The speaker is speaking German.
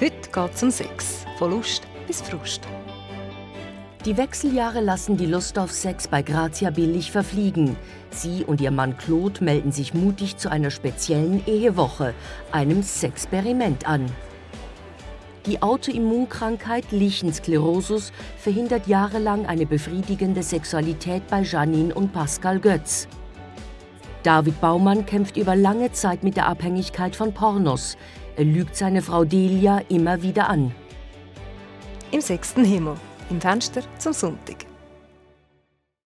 Heute geht es um Sex. Von Lust bis Frust. Die Wechseljahre lassen die Lust auf Sex bei Grazia billig verfliegen. Sie und ihr Mann Claude melden sich mutig zu einer speziellen Ehewoche, einem Sexperiment an. Die Autoimmunkrankheit Lichensklerosus verhindert jahrelang eine befriedigende Sexualität bei Janine und Pascal Götz. David Baumann kämpft über lange Zeit mit der Abhängigkeit von Pornos. Er lügt seine Frau Delia immer wieder an. Im sechsten Himmel, im Fenster zum Sonntag.